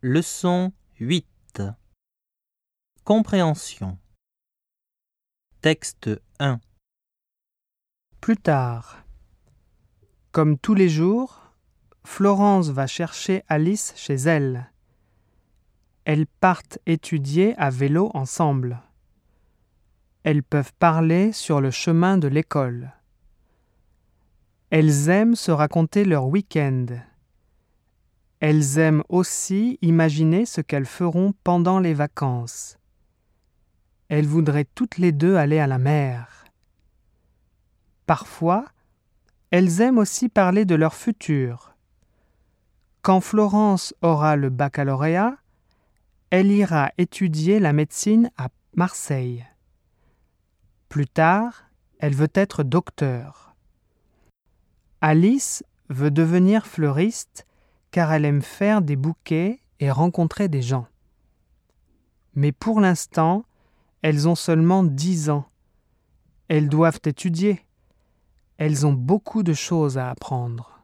Leçon 8 Compréhension Texte 1 Plus tard. Comme tous les jours, Florence va chercher Alice chez elle. Elles partent étudier à vélo ensemble. Elles peuvent parler sur le chemin de l'école. Elles aiment se raconter leur week-end. Elles aiment aussi imaginer ce qu'elles feront pendant les vacances. Elles voudraient toutes les deux aller à la mer. Parfois, elles aiment aussi parler de leur futur. Quand Florence aura le baccalauréat, elle ira étudier la médecine à Marseille. Plus tard, elle veut être docteur. Alice veut devenir fleuriste car elle aime faire des bouquets et rencontrer des gens. Mais pour l'instant, elles ont seulement dix ans. Elles doivent étudier. Elles ont beaucoup de choses à apprendre.